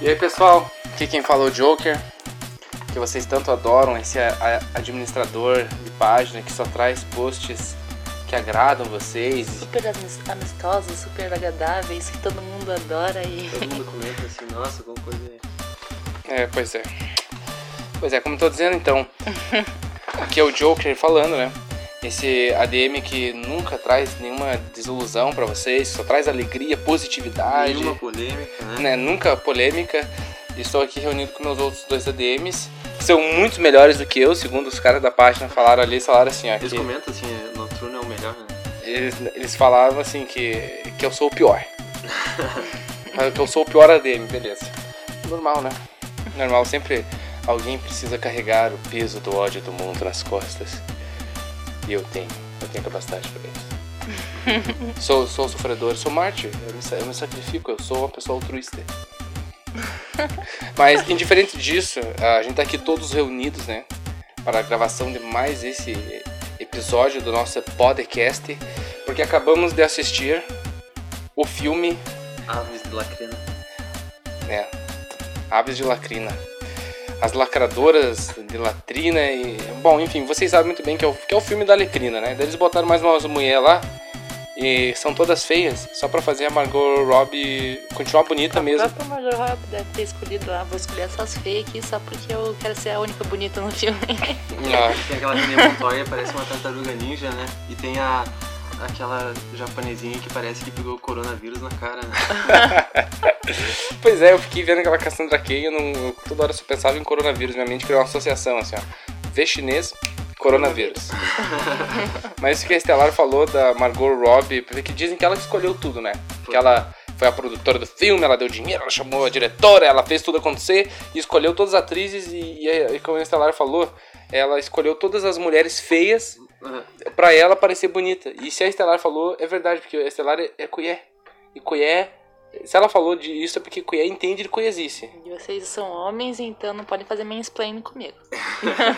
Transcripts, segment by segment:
e aí pessoal, aqui quem falou é o Joker, que vocês tanto adoram, esse administrador de página que só traz posts que agradam vocês. Super amistosos, super agradáveis, que todo mundo adora e. Todo mundo comenta assim, nossa, alguma coisa. É, pois é. Pois é, como eu tô dizendo então. Aqui é o Joker falando, né? Esse ADM que nunca traz nenhuma desilusão para vocês, só traz alegria, positividade. Nenhuma polêmica, né? né? Nunca polêmica. Estou aqui reunido com meus outros dois ADMs, que são muito melhores do que eu, segundo os caras da página falaram ali, falaram assim, ó. Eles comentam assim, Noturno é o melhor, né? Eles, eles falavam assim que, que eu sou o pior. que eu sou o pior ADM, beleza. Normal, né? Normal, sempre alguém precisa carregar o peso do ódio do mundo nas costas. E eu tenho, eu tenho capacidade para isso. sou, sou sofredor, sou mártir, eu me, eu me sacrifico, eu sou uma pessoa altruísta. Mas, indiferente disso, a gente tá aqui todos reunidos, né? Para a gravação de mais esse episódio do nosso podcast, porque acabamos de assistir o filme Aves de Lacrina. É, Aves de Lacrina. As lacradoras de latrina e. Bom, enfim, vocês sabem muito bem que é o, que é o filme da Lecrina, né? Daí eles botaram mais umas mulher lá e são todas feias, só pra fazer a Margot Robbie continuar bonita a mesmo. A própria Margot Robbie deve ter escolhido lá, vou escolher essas feias aqui só porque eu quero ser a única bonita no filme. Ah. Tem aquela René Montoya, parece uma tartaruga ninja, né? E tem a aquela japonesinha que parece que pegou o coronavírus na cara, né? pois é, eu fiquei vendo aquela Cassandra Kay, eu não, toda hora eu só pensava em coronavírus, minha mente criou uma associação assim, ó. Vê chinês, coronavírus. Mas isso que a Estelar falou da Margot Robbie, porque dizem que ela escolheu tudo, né? Que ela foi a produtora do filme, ela deu dinheiro, ela chamou a diretora, ela fez tudo acontecer e escolheu todas as atrizes e, e, e como a Estelar falou, ela escolheu todas as mulheres feias uhum. pra ela parecer bonita. E se a Estelar falou, é verdade, porque a Estelar é, é Cuié. E Cuié se ela falou disso é porque Cuié entende de coisice. E vocês são homens, então não podem fazer mansplaining comigo.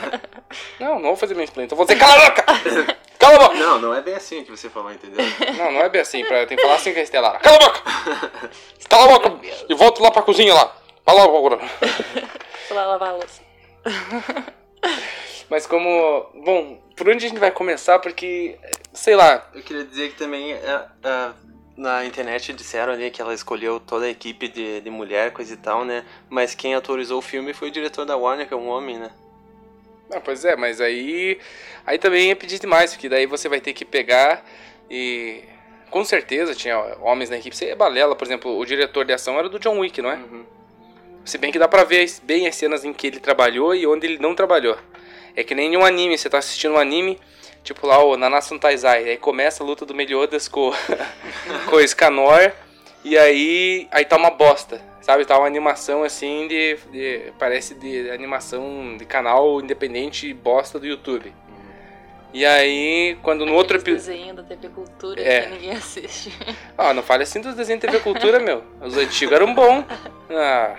não, não vou fazer mansplaining. Então vou dizer, cala a boca! Cala a boca! Não, não é bem assim que você falou, entendeu? Não, não é bem assim. Pra, tem que falar assim com a Estelar. Cala a boca! Cala a boca! E volto lá pra cozinha lá. Fala agora. Vou lá lavar a louça. Mas como... Bom, por onde a gente vai começar? Porque, sei lá... Eu queria dizer que também... É, é na internet disseram ali que ela escolheu toda a equipe de, de mulher, coisa e tal, né? Mas quem autorizou o filme foi o diretor da Warner, que é um homem, né? Ah, pois é, mas aí. Aí também é pedir demais, porque daí você vai ter que pegar e. Com certeza tinha homens na equipe. Você é balela, por exemplo, o diretor de ação era do John Wick, não é? Uhum. Se bem que dá pra ver bem as cenas em que ele trabalhou e onde ele não trabalhou. É que nem um anime, você tá assistindo um anime, Tipo lá o Nanatsu Taizai. Aí começa a luta do Meliodas com, com o Scanor. E aí, aí tá uma bosta. Sabe? Tá uma animação assim de, de. Parece de animação de canal independente bosta do YouTube. E aí, quando no outro episódio. desenho da TV Cultura é. que ninguém assiste. Ah, não fale assim dos desenhos da TV Cultura, meu. Os antigos eram bons. Ah.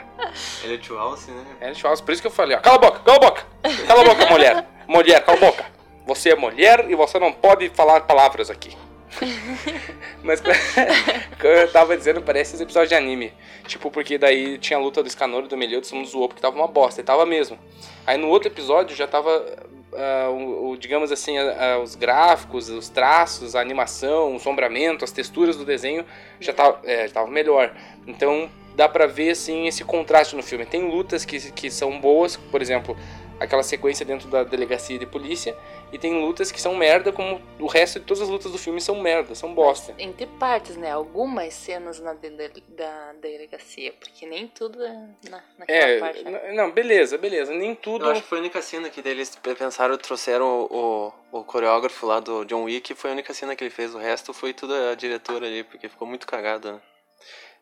Ele é tio Alce, né? Ele é tio Alce, por isso que eu falei, ó. Cala a boca, cala a boca! Cala a boca, mulher! Mulher, cala a boca! Você é mulher e você não pode falar palavras aqui. Mas como eu tava dizendo, parece esses episódios de anime. Tipo, porque daí tinha a luta do Scanor e do Meliodas, todo mundo zoou porque tava uma bosta. E tava mesmo. Aí no outro episódio já tava, uh, o, o, digamos assim, os gráficos, os traços, a animação, o sombramento, as texturas do desenho já tava, é, tava melhor. Então dá pra ver, assim, esse contraste no filme. Tem lutas que, que são boas, por exemplo, aquela sequência dentro da delegacia de polícia e tem lutas que são merda, como o resto de todas as lutas do filme são merda, são bosta. Entre partes, né? Algumas cenas na de, da delegacia, porque nem tudo é na, naquela é, parte. Né? Não, beleza, beleza, nem tudo. Eu acho que foi a única cena que eles pensaram, trouxeram o, o, o coreógrafo lá do John Wick, foi a única cena que ele fez, o resto foi tudo a diretora ali, porque ficou muito cagado, né?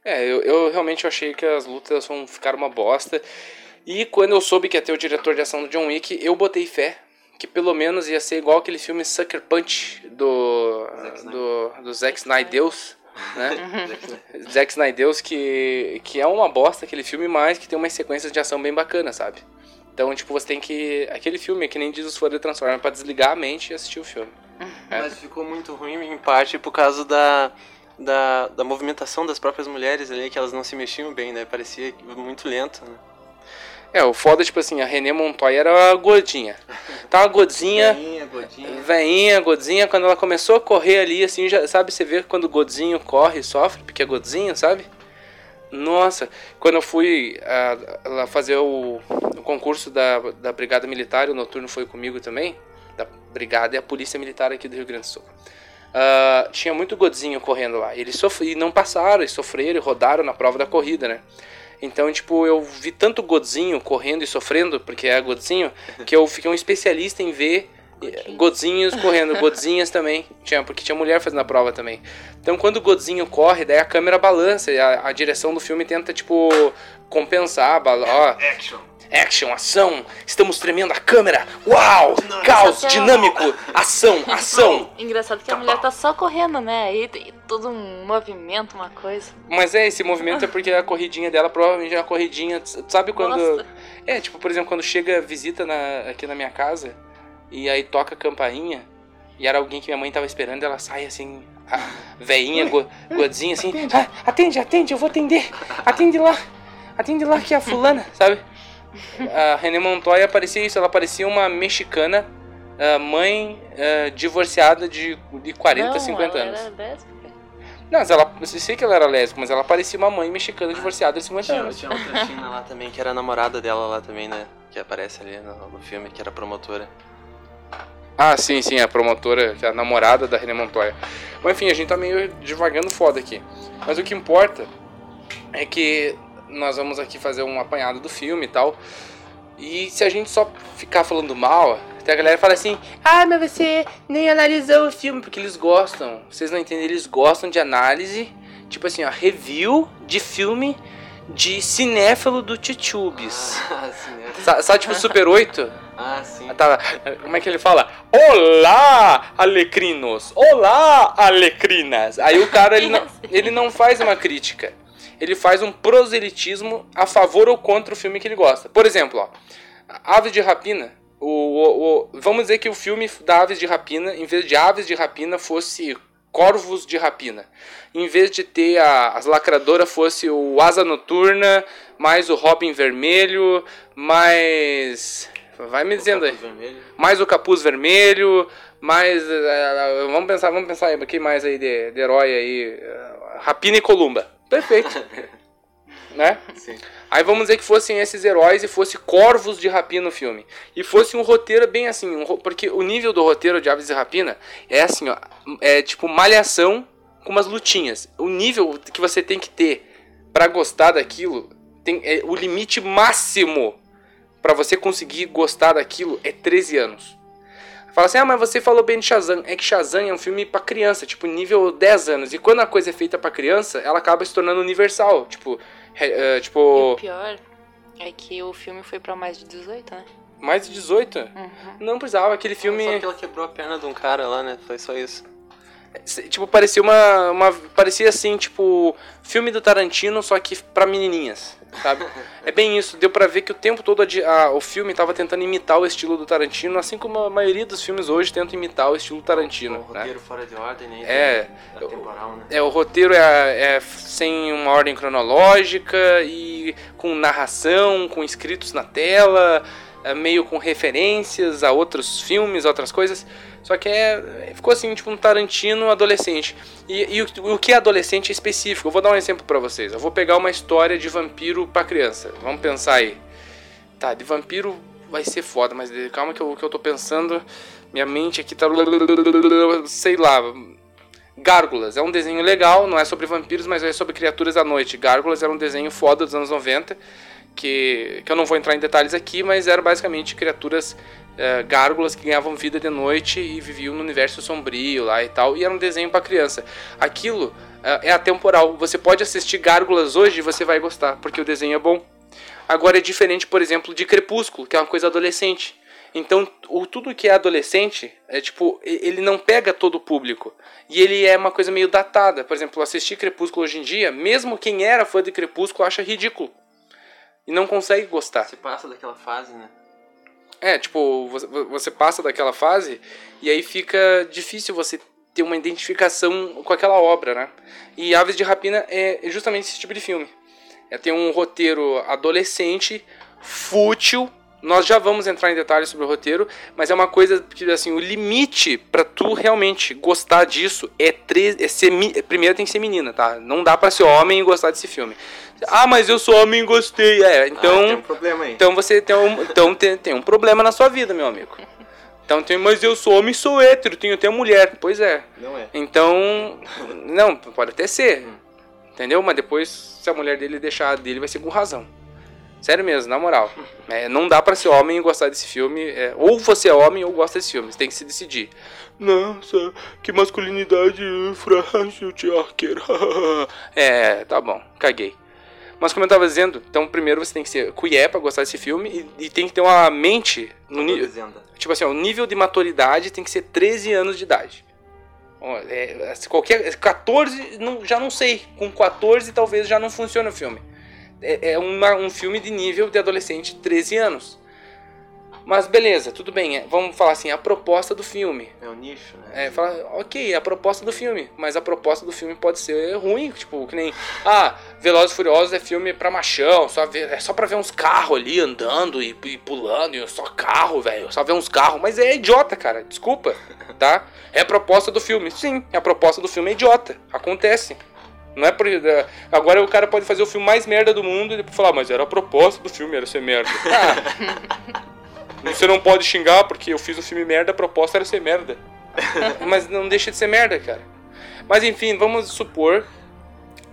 É, eu, eu realmente achei que as lutas vão ficar uma bosta. E quando eu soube que ia ter o diretor de ação do John Wick, eu botei fé que pelo menos ia ser igual aquele filme Sucker Punch do Zack do, do Zack Snyder né? Zack Snyder que que é uma bosta aquele filme, mas que tem umas sequências de ação bem bacanas, sabe? Então, tipo, você tem que aquele filme que nem diz os fãs de Transformers para desligar a mente e assistir o filme. É. Mas ficou muito ruim em parte por causa da da, da movimentação das próprias mulheres ali, que elas não se mexiam bem, né? Parecia muito lento, né? É, o foda, tipo assim, a René Montoya era a gordinha. Tá uma godzinha. Veinha, gordinha. Veinha, godzinha, quando ela começou a correr ali, assim, já, sabe, você vê quando o godzinho corre e sofre, porque é godzinho, sabe? Nossa, quando eu fui uh, lá fazer o, o, concurso da, da Brigada Militar, o noturno foi comigo também, da Brigada e a Polícia Militar aqui do Rio Grande do Sul. Uh, tinha muito godzinho correndo lá. Eles sofri, não passaram, eles sofreram e rodaram na prova da corrida, né? Então, tipo, eu vi tanto godzinho correndo e sofrendo, porque é godzinho, que eu fiquei um especialista em ver godzinhos correndo, godzinhas também. Tinha, porque tinha mulher fazendo a prova também. Então, quando o godzinho corre, daí a câmera balança e a, a direção do filme tenta, tipo, compensar. Ó, Action ação, estamos tremendo a câmera, uau, caos, dinâmico, ação, ação. Engraçado que a mulher tá só correndo, né? Aí tem todo um movimento, uma coisa. Mas é, esse movimento é porque a corridinha dela provavelmente é uma corridinha, sabe quando... Nossa. É, tipo, por exemplo, quando chega visita na, aqui na minha casa e aí toca a campainha e era alguém que minha mãe tava esperando, ela sai assim, a veinha, go, godzinha assim, ah, atende, atende, eu vou atender, atende lá, atende lá que é a fulana, sabe? A René Montoya parecia isso, ela parecia uma mexicana, uh, mãe uh, divorciada de, de 40, não, 50 ela anos. Era lésbica. Não, mas ela, eu sei que ela era lésbica, mas ela parecia uma mãe mexicana divorciada de 50 Tinha, anos. tinha outra China lá também, que era a namorada dela lá também, né? Que aparece ali no, no filme, que era promotora. Ah, sim, sim, a promotora, que é a namorada da René Montoya. Mas enfim, a gente tá meio devagando foda aqui. Mas o que importa é que nós vamos aqui fazer um apanhado do filme e tal. E se a gente só ficar falando mal, tem a galera que fala assim: Ah, mas você nem analisou o filme, porque eles gostam. Vocês não entendem, eles gostam de análise. Tipo assim, ó, review de filme de cinéfilo do Titubes. Ah. Sabe, sabe, tipo Super 8? Ah, sim. Tá, como é que ele fala? Olá, alecrinos! Olá, alecrinas! Aí o cara, ele não, ele não faz uma crítica ele faz um proselitismo a favor ou contra o filme que ele gosta. Por exemplo, ó, Aves de Rapina. O, o, o, vamos dizer que o filme da Aves de Rapina, em vez de Aves de Rapina, fosse Corvos de Rapina. Em vez de ter a, as lacradoras, fosse o Asa Noturna, mais o Robin Vermelho, mais. Vai me dizendo aí. Vermelho. Mais o Capuz Vermelho, mais. Uh, vamos pensar, vamos pensar aí, quem mais aí de, de herói aí? Uh, Rapina e Columba. Perfeito. né? Sim. Aí vamos dizer que fossem esses heróis e fosse corvos de rapina no filme. E fosse um roteiro bem assim, um, porque o nível do roteiro de Aves de Rapina é assim, ó, é tipo malhação com umas lutinhas. O nível que você tem que ter para gostar daquilo, tem é, o limite máximo para você conseguir gostar daquilo é 13 anos. Fala assim, ah, mas você falou bem de Shazam. É que Shazam é um filme para criança, tipo, nível 10 anos. E quando a coisa é feita para criança, ela acaba se tornando universal. Tipo, é, tipo... E o pior é que o filme foi para mais de 18, né? Mais de 18? Uhum. Não precisava, aquele filme... Só que ela quebrou a perna de um cara lá, né? Foi só isso. Tipo, parecia uma, uma. Parecia assim, tipo. Filme do Tarantino, só que pra menininhas, sabe? é bem isso. Deu pra ver que o tempo todo a, a, o filme tava tentando imitar o estilo do Tarantino, assim como a maioria dos filmes hoje tentam imitar o estilo Tarantino. O né? roteiro fora de ordem, né? É. Temporal, né? É, o roteiro é, é sem uma ordem cronológica e com narração, com escritos na tela, é meio com referências a outros filmes, outras coisas. Só que é, ficou assim, tipo um Tarantino adolescente. E, e o, o, que é adolescente é específico. Eu vou dar um exemplo para vocês. Eu vou pegar uma história de vampiro para criança. Vamos pensar aí. Tá, de vampiro vai ser foda, mas calma que eu, que eu tô pensando. Minha mente aqui tá. Sei lá. Gárgulas é um desenho legal, não é sobre vampiros, mas é sobre criaturas da noite. Gárgulas era um desenho foda dos anos 90, que, que eu não vou entrar em detalhes aqui, mas eram basicamente criaturas uh, gárgulas que ganhavam vida de noite e viviam no universo sombrio lá e tal, e era um desenho para criança. Aquilo uh, é atemporal. Você pode assistir gárgulas hoje e você vai gostar, porque o desenho é bom. Agora é diferente, por exemplo, de Crepúsculo, que é uma coisa adolescente. Então, o, tudo que é adolescente, é tipo, ele não pega todo o público. E ele é uma coisa meio datada. Por exemplo, assistir Crepúsculo hoje em dia, mesmo quem era fã de Crepúsculo acha ridículo. E não consegue gostar. Você passa daquela fase, né? É, tipo, você, passa daquela fase e aí fica difícil você ter uma identificação com aquela obra, né? E Aves de Rapina é justamente esse tipo de filme. É ter um roteiro adolescente, fútil. Nós já vamos entrar em detalhes sobre o roteiro, mas é uma coisa que assim, o limite para tu realmente gostar disso é, tre é ser primeiro tem que ser menina, tá? Não dá para ser homem e gostar desse filme. Ah, mas eu sou homem e gostei. É, então, ah, tem um problema aí. então você tem um, então tem, tem um problema na sua vida, meu amigo. Então tem, mas eu sou homem e sou hétero, tenho até mulher. Pois é. Não é. Então, não, pode até ser. Entendeu? Mas depois, se a mulher dele deixar dele, vai ser com razão. Sério mesmo, na moral. É, não dá para ser homem e gostar desse filme. É, ou você é homem ou gosta desse filme. Você tem que se decidir. Nossa, que masculinidade frágil, Tiarker. é, tá bom, caguei. Mas como eu tava dizendo, então primeiro você tem que ser cuié pra gostar desse filme e, e tem que ter uma mente no nível. Tipo assim, o nível de maturidade tem que ser 13 anos de idade. É, qualquer 14 não, já não sei com 14 talvez já não funcione o filme é, é uma, um filme de nível de adolescente 13 anos mas beleza, tudo bem. É, vamos falar assim, a proposta do filme. É o nicho, né? É, fala, ok, a proposta do filme. Mas a proposta do filme pode ser ruim, tipo, que nem. Ah, Velozes e Furiosos é filme pra machão, só ver, é só pra ver uns carros ali andando e, e pulando, e só carro, velho. Só ver uns carros. Mas é idiota, cara. Desculpa, tá? É a proposta do filme. Sim, a proposta do filme é idiota. Acontece. Não é por. É, agora o cara pode fazer o filme mais merda do mundo e depois falar, mas era a proposta do filme, era ser merda. Ah. Você não pode xingar porque eu fiz um filme merda, a proposta era ser merda. Mas não deixa de ser merda, cara. Mas enfim, vamos supor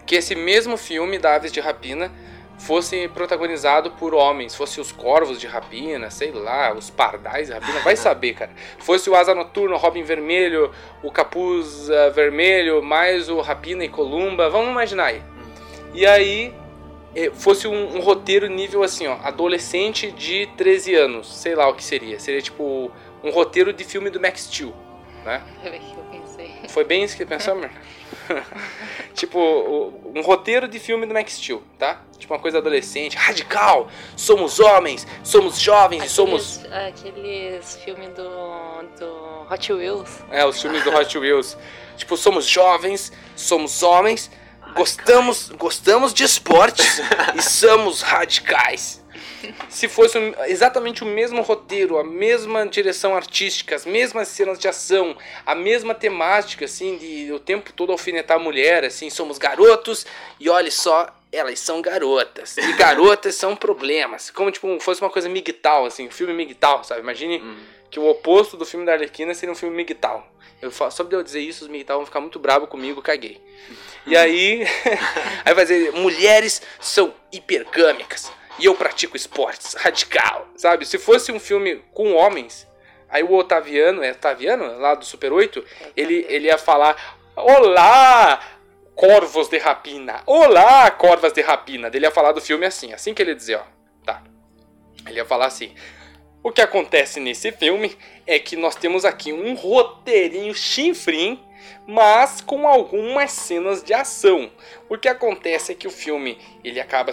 que esse mesmo filme da Aves de Rapina fosse protagonizado por homens, fosse os Corvos de Rapina, sei lá, os Pardais de Rapina, vai saber, cara. Fosse o Asa Noturno, Robin Vermelho, o Capuz uh, Vermelho, mais o Rapina e Columba, vamos imaginar aí. E aí fosse um, um, roteiro nível assim, ó, adolescente de 13 anos, sei lá o que seria. Seria tipo um roteiro de filme do Max Steel, né? Foi bem que eu pensei. Foi bem isso que pensou, amor? tipo, um roteiro de filme do Max Steel, tá? Tipo uma coisa adolescente, radical. Somos homens, somos jovens aqueles, e somos. Aqueles filmes do, do Hot Wheels. É, os filmes do Hot Wheels. tipo, somos jovens, somos homens Gostamos, gostamos de esportes e somos radicais. Se fosse exatamente o mesmo roteiro, a mesma direção artística, as mesmas cenas de ação, a mesma temática, assim, de o tempo todo alfinetar a mulher, assim, somos garotos e olhe só, elas são garotas. E garotas são problemas. Como, tipo, fosse uma coisa migtal, assim, um filme migtal, sabe? Imagine hum. que o oposto do filme da Arlequina seria um filme migtal. Eu só de eu dizer isso, os militares vão ficar muito bravos comigo, caguei. E aí, aí vai dizer, mulheres são hipergâmicas e eu pratico esportes, radical, sabe? Se fosse um filme com homens, aí o Otaviano, é Otaviano, lá do Super 8, ele, ele ia falar, olá, corvos de rapina, olá, corvas de rapina. Ele ia falar do filme assim, assim que ele ia dizer, ó, tá. Ele ia falar assim, o que acontece nesse filme é que nós temos aqui um roteirinho chinfrim, mas com algumas cenas de ação. O que acontece é que o filme ele acaba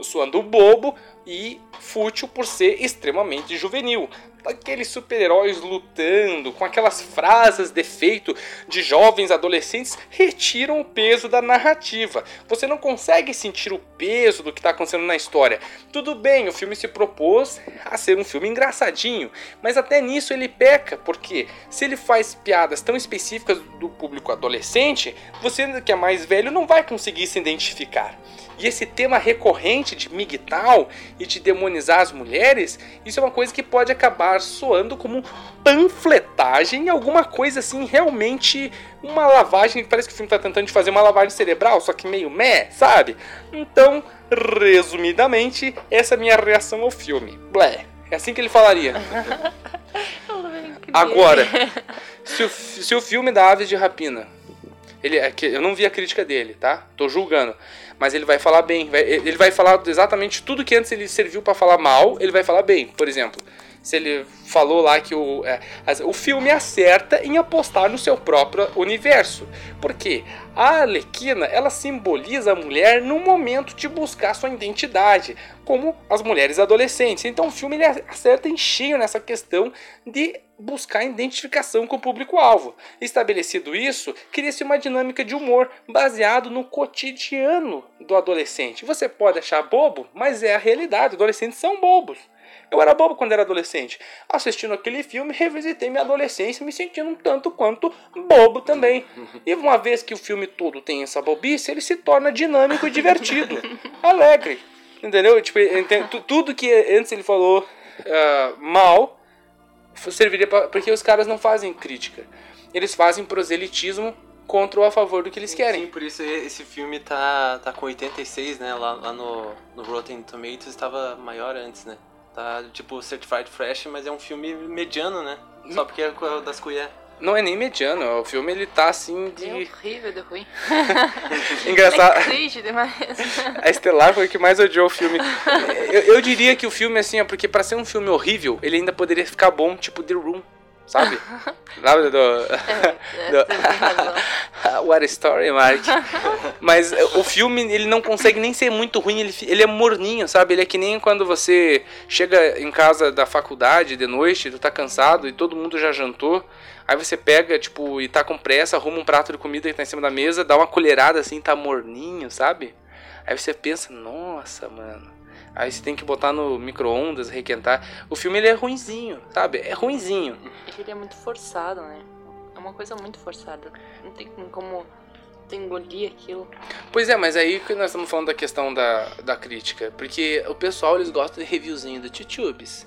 soando bobo e fútil por ser extremamente juvenil aqueles super-heróis lutando, com aquelas frases de efeito de jovens adolescentes, retiram o peso da narrativa. Você não consegue sentir o peso do que está acontecendo na história. Tudo bem, o filme se propôs a ser um filme engraçadinho, mas até nisso ele peca, porque se ele faz piadas tão específicas do público adolescente, você que é mais velho não vai conseguir se identificar. E esse tema recorrente de migtal e de demonizar as mulheres, isso é uma coisa que pode acabar soando como panfletagem, alguma coisa assim, realmente uma lavagem, parece que o filme está tentando fazer uma lavagem cerebral, só que meio meh, sabe? Então, resumidamente, essa é a minha reação ao filme. Blé. É assim que ele falaria. Agora, se o, se o filme da Aves de Rapina ele, é eu não vi a crítica dele, tá? Tô julgando. Mas ele vai falar bem. Ele vai falar exatamente tudo que antes ele serviu para falar mal, ele vai falar bem. Por exemplo, se ele falou lá que o, é, o filme acerta em apostar no seu próprio universo. Porque a Alequina, ela simboliza a mulher no momento de buscar sua identidade, como as mulheres adolescentes. Então o filme ele acerta em cheio nessa questão de buscar identificação com o público-alvo. Estabelecido isso, cria-se uma dinâmica de humor baseado no cotidiano do adolescente. Você pode achar bobo, mas é a realidade. Adolescentes são bobos. Eu era bobo quando era adolescente. Assistindo aquele filme, revisitei minha adolescência, me sentindo um tanto quanto bobo também. E uma vez que o filme todo tem essa bobice, ele se torna dinâmico e divertido, alegre. Entendeu? Tipo, tudo que antes ele falou uh, mal serviria pra, porque os caras não fazem crítica. Eles fazem proselitismo contra ou a favor do que eles querem. Sim, por isso esse filme tá, tá com 86, né? Lá, lá no, no Rotten Tomatoes estava maior antes, né? Tá tipo Certified Fresh, mas é um filme mediano, né? Só hum. porque é das colheres. Não é nem mediano, o filme ele tá assim de. É horrível de ruim. Engraçado. É triste demais. A Estelar foi o que mais odiou o filme. Eu, eu diria que o filme, assim, é porque para ser um filme horrível, ele ainda poderia ficar bom, tipo The Room sabe? Sabe do. É, é, do What a Story, Mark. Mas o filme, ele não consegue nem ser muito ruim, ele, ele é morninho, sabe? Ele é que nem quando você chega em casa da faculdade de noite, tu tá cansado e todo mundo já jantou. Aí você pega, tipo, e tá com pressa, arruma um prato de comida que tá em cima da mesa, dá uma colherada assim, tá morninho, sabe? Aí você pensa, nossa, mano Aí você tem que botar no micro-ondas, requentar. O filme ele é ruinzinho, sabe? É ruinzinho. Ele é muito forçado, né? É uma coisa muito forçada. Não tem como engolir aquilo. Pois é, mas aí que nós estamos falando da questão da, da crítica. Porque o pessoal, eles gostam de reviewzinho do Titubes.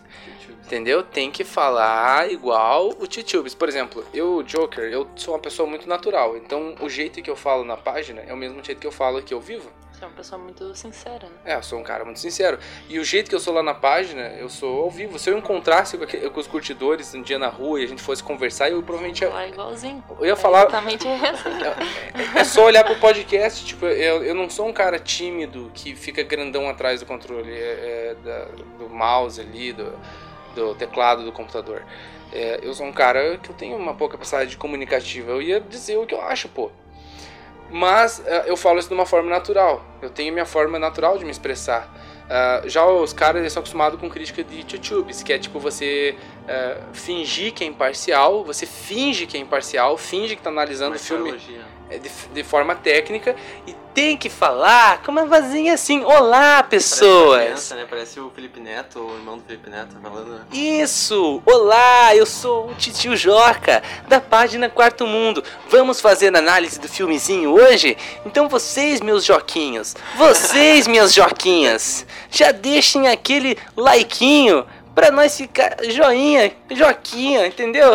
Entendeu? Tem que falar igual o Titubes. Por exemplo, eu, Joker, eu sou uma pessoa muito natural. Então, o jeito que eu falo na página é o mesmo jeito que eu falo aqui ao vivo. Você é uma pessoa muito sincera, né? É, eu sou um cara muito sincero. E o jeito que eu sou lá na página, eu sou ao vivo. Se eu encontrasse com, os curtidores um dia na rua e a gente fosse conversar, eu provavelmente ia. Falar igualzinho. Eu ia falar. Exatamente é, é, só olhar pro podcast. Tipo, eu, eu não sou um cara tímido que fica grandão atrás do controle é, é, da, do mouse ali, do, do teclado do computador. É, eu sou um cara que eu tenho uma pouca capacidade comunicativa. Eu ia dizer o que eu acho, pô. Mas uh, eu falo isso de uma forma natural. Eu tenho minha forma natural de me expressar. Uh, já os caras eles são acostumados com crítica de YouTubes, que é tipo você uh, fingir que é imparcial, você finge que é imparcial, finge que está analisando o filme. É, de, de, forma técnica e tem que falar com uma vozinha assim: Olá, pessoas! Parece, criança, né? Parece o Felipe Neto, o irmão do Felipe Neto, falando. Né? Isso! Olá, eu sou o Titio Joca, da página Quarto Mundo. Vamos fazer análise do filmezinho hoje? Então, vocês, meus Joquinhos, vocês, minhas Joquinhas, já deixem aquele likeinho pra nós ficar joinha, Joquinha, entendeu?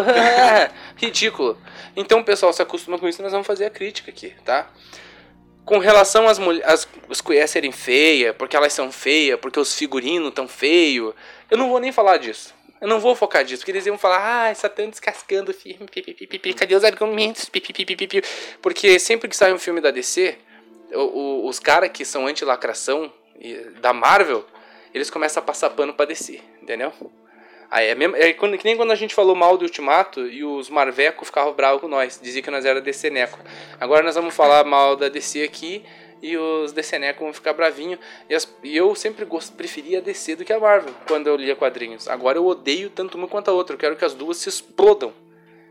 Ridículo. Então pessoal se acostuma com isso, nós vamos fazer a crítica aqui, tá? Com relação às mulheres, as colheres serem feias, porque elas são feias, porque os figurinos tão feios, eu não vou nem falar disso. Eu não vou focar disso, porque eles iam falar, ah, Satã descascando o filme, pipipipipi, cadê os argumentos, pipipipipi. Porque sempre que sai um filme da DC, os caras que são anti-lacração da Marvel, eles começam a passar pano pra DC, entendeu? Aí é, mesmo, é quando, que nem quando a gente falou mal do Ultimato e os Marveco ficavam bravos com nós, dizia que nós era DC Neco. Agora nós vamos falar mal da DC aqui e os DC Neco vão ficar bravinho. E, as, e eu sempre gost, preferia a DC do que a Marvel quando eu lia quadrinhos. Agora eu odeio tanto uma quanto a outra, eu quero que as duas se explodam.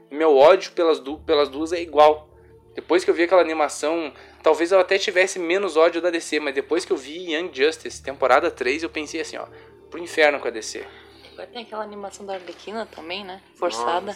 Meu ódio pelas, du, pelas duas é igual. Depois que eu vi aquela animação, talvez eu até tivesse menos ódio da DC, mas depois que eu vi Young Justice, temporada 3, eu pensei assim, ó, pro inferno com a DC. Agora tem aquela animação da Arlequina também, né? Forçada.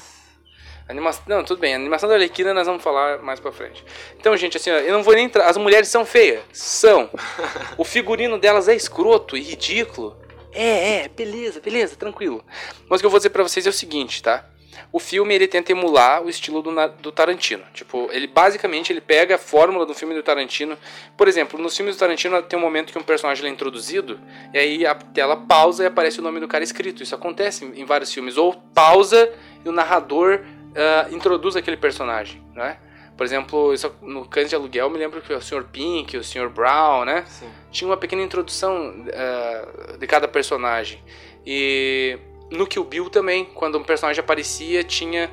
Animação, não, tudo bem. A animação da Arlequina nós vamos falar mais pra frente. Então, gente, assim, ó, eu não vou nem entrar. As mulheres são feias? São. o figurino delas é escroto e ridículo? É, é, beleza, beleza, tranquilo. Mas o que eu vou dizer pra vocês é o seguinte, tá? O filme ele tenta emular o estilo do, do, Tarantino. Tipo, ele basicamente ele pega a fórmula do filme do Tarantino. Por exemplo, nos filmes do Tarantino tem um momento que um personagem é introduzido e aí a tela pausa e aparece o nome do cara escrito. Isso acontece em vários filmes. Ou pausa e o narrador uh, introduz aquele personagem, né? Por exemplo, isso, no Cães de Aluguel, eu me lembro que o Sr. Pink, o Sr. Brown, né? Sim. Tinha uma pequena introdução uh, de cada personagem. E no Kill Bill também, quando um personagem aparecia, tinha,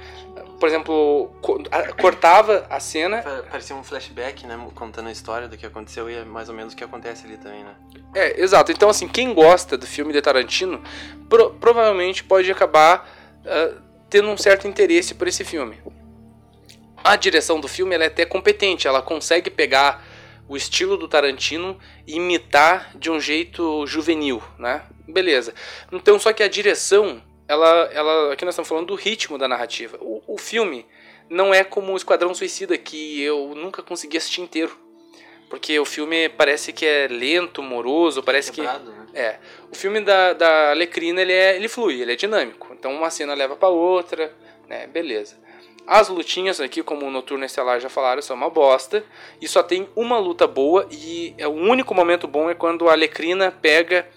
por exemplo, co cortava a cena. Parecia um flashback, né? Contando a história do que aconteceu e é mais ou menos o que acontece ali também, né? É, exato. Então, assim, quem gosta do filme de Tarantino pro provavelmente pode acabar uh, tendo um certo interesse por esse filme. A direção do filme é até competente, ela consegue pegar o estilo do Tarantino imitar de um jeito juvenil, né? Beleza. Então, só que a direção, ela, ela aqui nós estamos falando do ritmo da narrativa. O, o filme não é como o Esquadrão Suicida, que eu nunca consegui assistir inteiro. Porque o filme parece que é lento, moroso, parece Quebrado, que. Né? É. O filme da, da Alecrina ele, é, ele flui, ele é dinâmico. Então uma cena leva para outra, né? Beleza. As lutinhas aqui, como o Noturno Estelar já falaram, são uma bosta. E só tem uma luta boa. E é o único momento bom é quando a Alecrina pega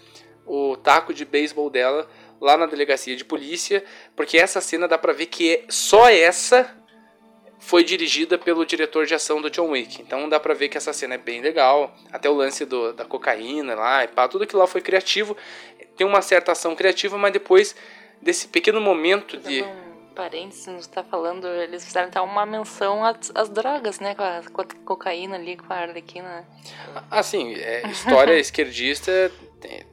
o taco de beisebol dela lá na delegacia de polícia. Porque essa cena dá pra ver que é só essa foi dirigida pelo diretor de ação do John Wick. Então dá pra ver que essa cena é bem legal. Até o lance do, da cocaína lá e pá, tudo aquilo lá foi criativo. Tem uma certa ação criativa, mas depois desse pequeno momento de parênteses, nos está falando, eles fizeram até uma menção às, às drogas, né? Com a, com a, cocaína ali, com a arlequina. Né? Ah, sim, é, história esquerdista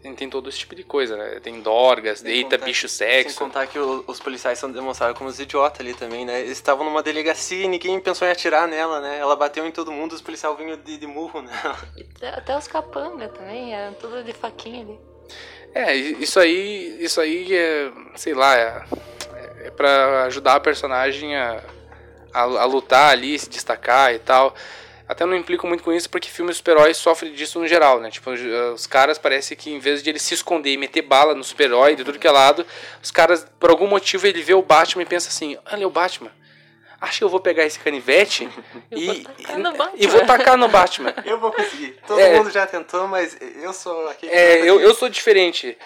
tem, tem, todo esse tipo de coisa, né? Tem dorgas, deita, contar, bicho, sexo. Sem contar que o, os policiais são demonstrados como os idiotas ali também, né? Eles estavam numa delegacia e ninguém pensou em atirar nela, né? Ela bateu em todo mundo, os policiais vinham de, de murro nela. Até os capanga também, eram tudo de faquinha ali. É, isso aí, isso aí é, sei lá, é é para ajudar a personagem a, a, a, lutar ali, se destacar e tal. Até não implico muito com isso porque filmes super-heróis sofrem disso no geral, né? Tipo, os caras parece que em vez de ele se esconder e meter bala no super-herói de tudo que é lado, os caras, por algum motivo, ele vê o Batman e pensa assim: olha, é o Batman acho que eu vou pegar esse canivete e, e, vou tacar no Batman. Eu vou conseguir. Todo é, mundo já tentou, mas eu sou aquele. É, eu, eu sou diferente.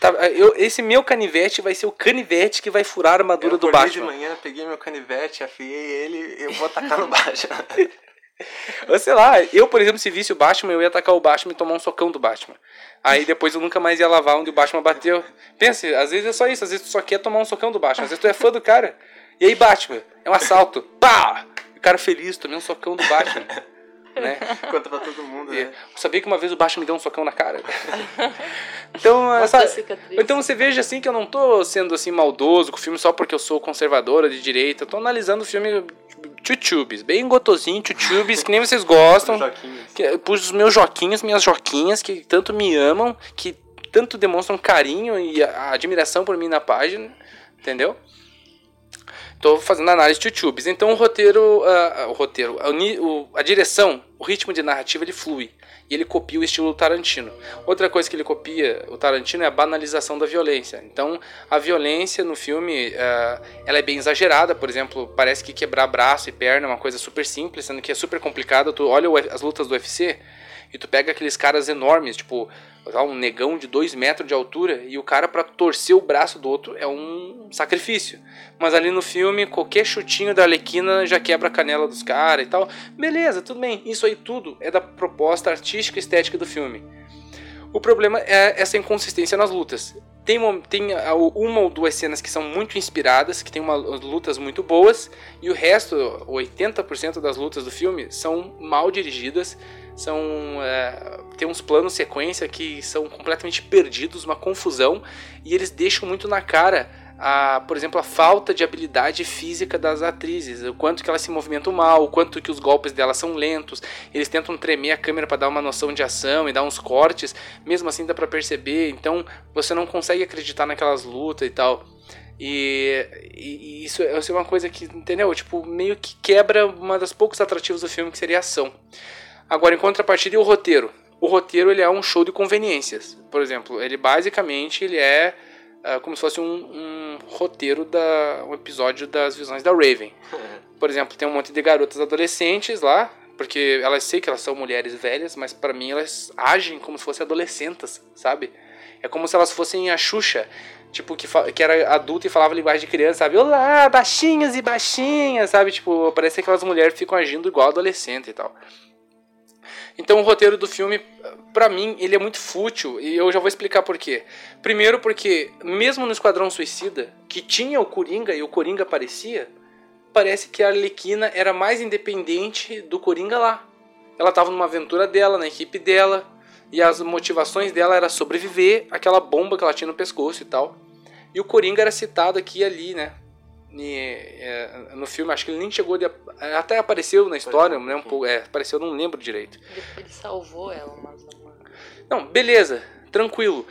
Tá, eu, esse meu canivete vai ser o canivete que vai furar a armadura eu do Batman. de manhã, peguei meu canivete, afiei ele eu vou tacar no Batman. Ou sei lá, eu, por exemplo, se visse o Batman, eu ia atacar o Batman e tomar um socão do Batman. Aí depois eu nunca mais ia lavar onde o Batman bateu. Pense, às vezes é só isso, às vezes tu só quer tomar um socão do Batman, às vezes tu é fã do cara. E aí, Batman? É um assalto. Pá! O cara feliz, tomei um socão do Batman. né? Conta pra todo mundo, né? Eu sabia que uma vez o Batman me deu um socão na cara. então, essa... então você veja assim que eu não tô sendo assim maldoso com o filme só porque eu sou conservadora de direita. Eu tô analisando o filme tchutchubes, bem gotosinho, tchutchubes, que nem vocês gostam. que, os meus joquinhos, minhas joquinhas que tanto me amam, que tanto demonstram carinho e admiração por mim na página, entendeu? Estou fazendo análise de YouTubes. Então o roteiro, uh, o roteiro, a, o, a direção, o ritmo de narrativa ele flui e ele copia o estilo do Tarantino. Outra coisa que ele copia o Tarantino é a banalização da violência. Então a violência no filme uh, ela é bem exagerada. Por exemplo, parece que quebrar braço e perna é uma coisa super simples, sendo que é super complicado. Tu olha as lutas do UFC e tu pega aqueles caras enormes, tipo um negão de 2 metros de altura e o cara para torcer o braço do outro é um sacrifício. Mas ali no filme, qualquer chutinho da Alequina já quebra a canela dos caras e tal. Beleza, tudo bem. Isso aí tudo é da proposta artística e estética do filme. O problema é essa inconsistência nas lutas. Tem uma, tem uma ou duas cenas que são muito inspiradas, que tem uma, lutas muito boas, e o resto, 80% das lutas do filme, são mal dirigidas, são é, tem uns planos sequência que são completamente perdidos, uma confusão, e eles deixam muito na cara a, por exemplo, a falta de habilidade física das atrizes, o quanto que elas se movimentam mal, o quanto que os golpes delas são lentos, eles tentam tremer a câmera para dar uma noção de ação e dar uns cortes, mesmo assim dá para perceber, então você não consegue acreditar naquelas lutas e tal. E, e, isso, isso é uma coisa que, entendeu? Tipo, meio que quebra uma das poucos atrativos do filme que seria ação. Agora, em contrapartida, e o roteiro? O roteiro ele é um show de conveniências. Por exemplo, ele basicamente ele é uh, como se fosse um, um, roteiro da um episódio das visões da Raven. Por exemplo, tem um monte de garotas adolescentes lá, porque elas sei que elas são mulheres velhas, mas para mim elas agem como se fossem adolescentes, sabe? É como se elas fossem a Xuxa, tipo, que, que era adulta e falava linguagem de criança, sabe? Olá, baixinhos e baixinhas, sabe? Tipo, parece que aquelas mulheres ficam agindo igual adolescente e tal. Então o roteiro do filme, pra mim, ele é muito fútil e eu já vou explicar por quê. Primeiro porque, mesmo no Esquadrão Suicida, que tinha o Coringa e o Coringa aparecia, parece que a Arlequina era mais independente do Coringa lá. Ela tava numa aventura dela, na equipe dela, e as motivações dela era sobreviver àquela bomba que ela tinha no pescoço e tal. E o Coringa era citado aqui e ali, né? E, é, no filme, acho que ele nem chegou de. Até apareceu na história, né? Um pouco, é, apareceu, não lembro direito. Ele salvou ela, mas não. beleza, tranquilo.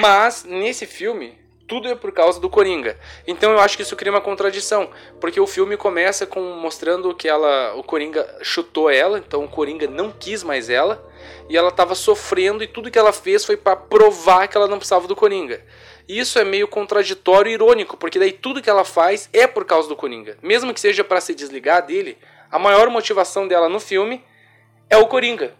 Mas nesse filme, tudo é por causa do Coringa. Então eu acho que isso cria uma contradição, porque o filme começa com mostrando que ela, o Coringa chutou ela, então o Coringa não quis mais ela, e ela estava sofrendo e tudo que ela fez foi para provar que ela não precisava do Coringa. Isso é meio contraditório e irônico, porque daí tudo que ela faz é por causa do Coringa. Mesmo que seja para se desligar dele, a maior motivação dela no filme é o Coringa.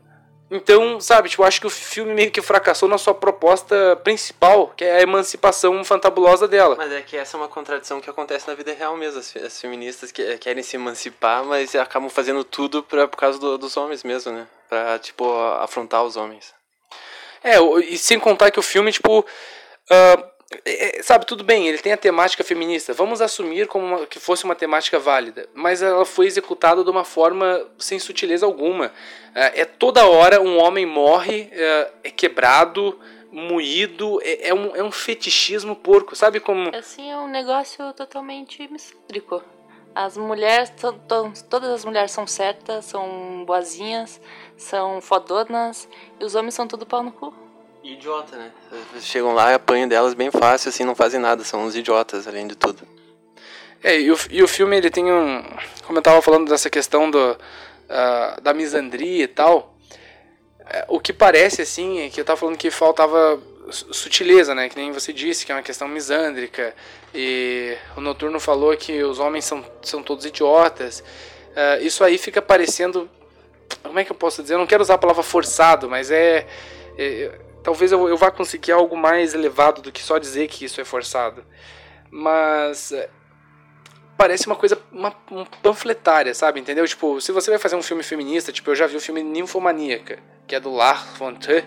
Então, sabe, tipo, eu acho que o filme meio que fracassou na sua proposta principal, que é a emancipação fantabulosa dela. Mas é que essa é uma contradição que acontece na vida real mesmo. As, as feministas que, querem se emancipar, mas acabam fazendo tudo pra, por causa do, dos homens mesmo, né? Pra, tipo, afrontar os homens. É, e sem contar que o filme, tipo. Uh, é, sabe, tudo bem, ele tem a temática feminista. Vamos assumir como uma, que fosse uma temática válida, mas ela foi executada de uma forma sem sutileza alguma. É, é toda hora um homem morre, é, é quebrado, moído, é, é, um, é um fetichismo porco, sabe como. Assim, é um negócio totalmente misógino. As mulheres, to, to, todas as mulheres são certas, são boazinhas, são fodonas, e os homens são tudo pau no cu idiota, né? Chegam lá e apanham delas bem fácil, assim, não fazem nada, são uns idiotas, além de tudo. É, e o, e o filme, ele tem um... Como eu tava falando dessa questão do, uh, da misandria e tal, é, o que parece, assim, é que eu tava falando que faltava sutileza, né? Que nem você disse, que é uma questão misândrica. E o Noturno falou que os homens são, são todos idiotas. Uh, isso aí fica parecendo... Como é que eu posso dizer? Eu não quero usar a palavra forçado, mas é, é talvez eu, eu vá conseguir algo mais elevado do que só dizer que isso é forçado. Mas é, parece uma coisa uma, panfletária, sabe? Entendeu? Tipo, se você vai fazer um filme feminista, tipo, eu já vi o filme Ninfomaníaca, que é do Lars von Trier,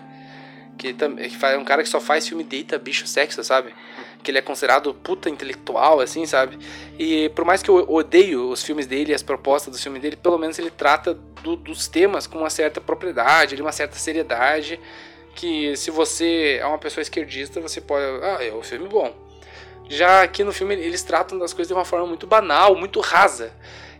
que, que é um cara que só faz filme deita, bicho, sexo, sabe? Que ele é considerado puta intelectual, assim, sabe? E por mais que eu odeio os filmes dele e as propostas do filme dele, pelo menos ele trata do, dos temas com uma certa propriedade, uma certa seriedade que se você é uma pessoa esquerdista, você pode. Ah, é um filme bom. Já aqui no filme eles tratam das coisas de uma forma muito banal, muito rasa.